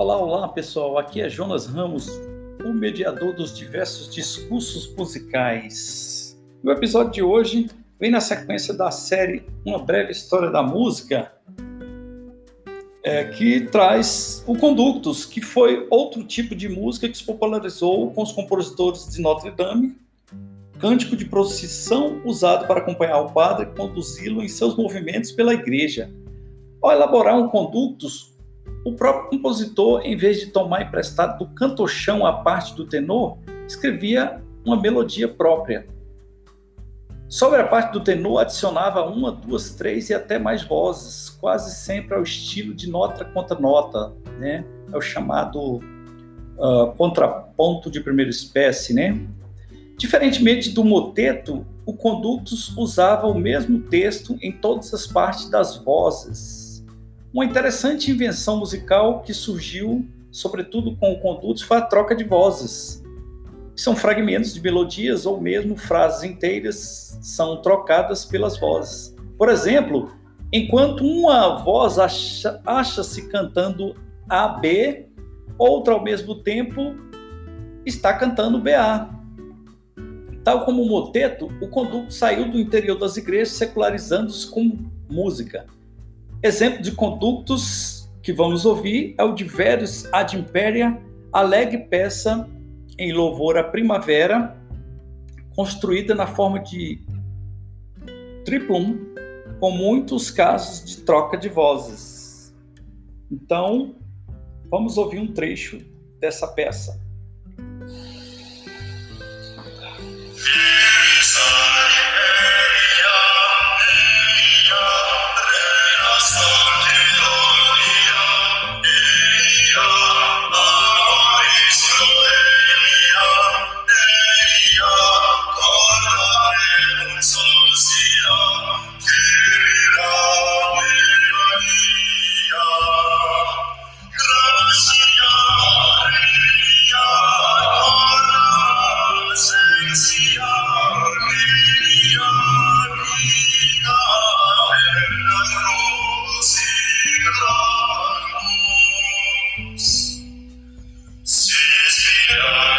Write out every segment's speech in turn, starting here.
Olá, olá pessoal, aqui é Jonas Ramos, o mediador dos diversos discursos musicais. O episódio de hoje vem na sequência da série Uma Breve História da Música, é, que traz o Conductus, que foi outro tipo de música que se popularizou com os compositores de Notre Dame, cântico de procissão usado para acompanhar o padre e conduzi-lo em seus movimentos pela igreja. Ao elaborar um Conductus, o próprio compositor, em vez de tomar emprestado do cantochão a parte do tenor, escrevia uma melodia própria. Sobre a parte do tenor, adicionava uma, duas, três e até mais vozes, quase sempre ao estilo de nota contra nota, né? É o chamado uh, contraponto de primeira espécie, né? Diferentemente do moteto, o conductus usava o mesmo texto em todas as partes das vozes, uma interessante invenção musical que surgiu, sobretudo com o condutos, foi a troca de vozes. São fragmentos de melodias ou mesmo frases inteiras são trocadas pelas vozes. Por exemplo, enquanto uma voz acha-se acha cantando AB, outra ao mesmo tempo está cantando BA. Tal como o moteto, o conduto saiu do interior das igrejas secularizando-se com música. Exemplo de conductos que vamos ouvir é o de Verus ad Imperia, alegre peça em louvor à primavera, construída na forma de triplum, com muitos casos de troca de vozes. Então, vamos ouvir um trecho dessa peça. Yeah.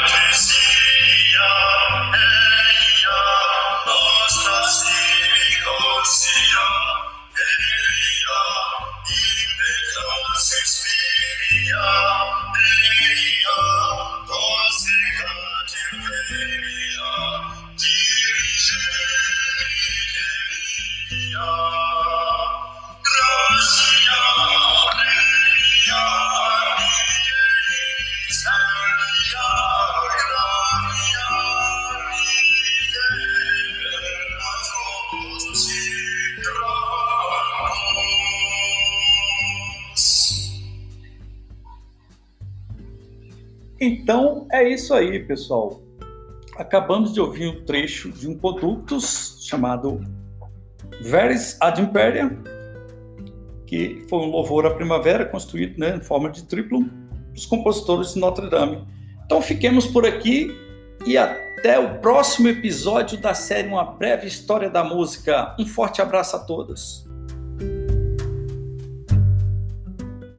Então é isso aí, pessoal. Acabamos de ouvir um trecho de um Conductus chamado Veris ad Imperia, que foi um louvor à primavera construído né, em forma de triplo dos compositores de Notre Dame. Então fiquemos por aqui e até o próximo episódio da série Uma Breve História da Música. Um forte abraço a todos.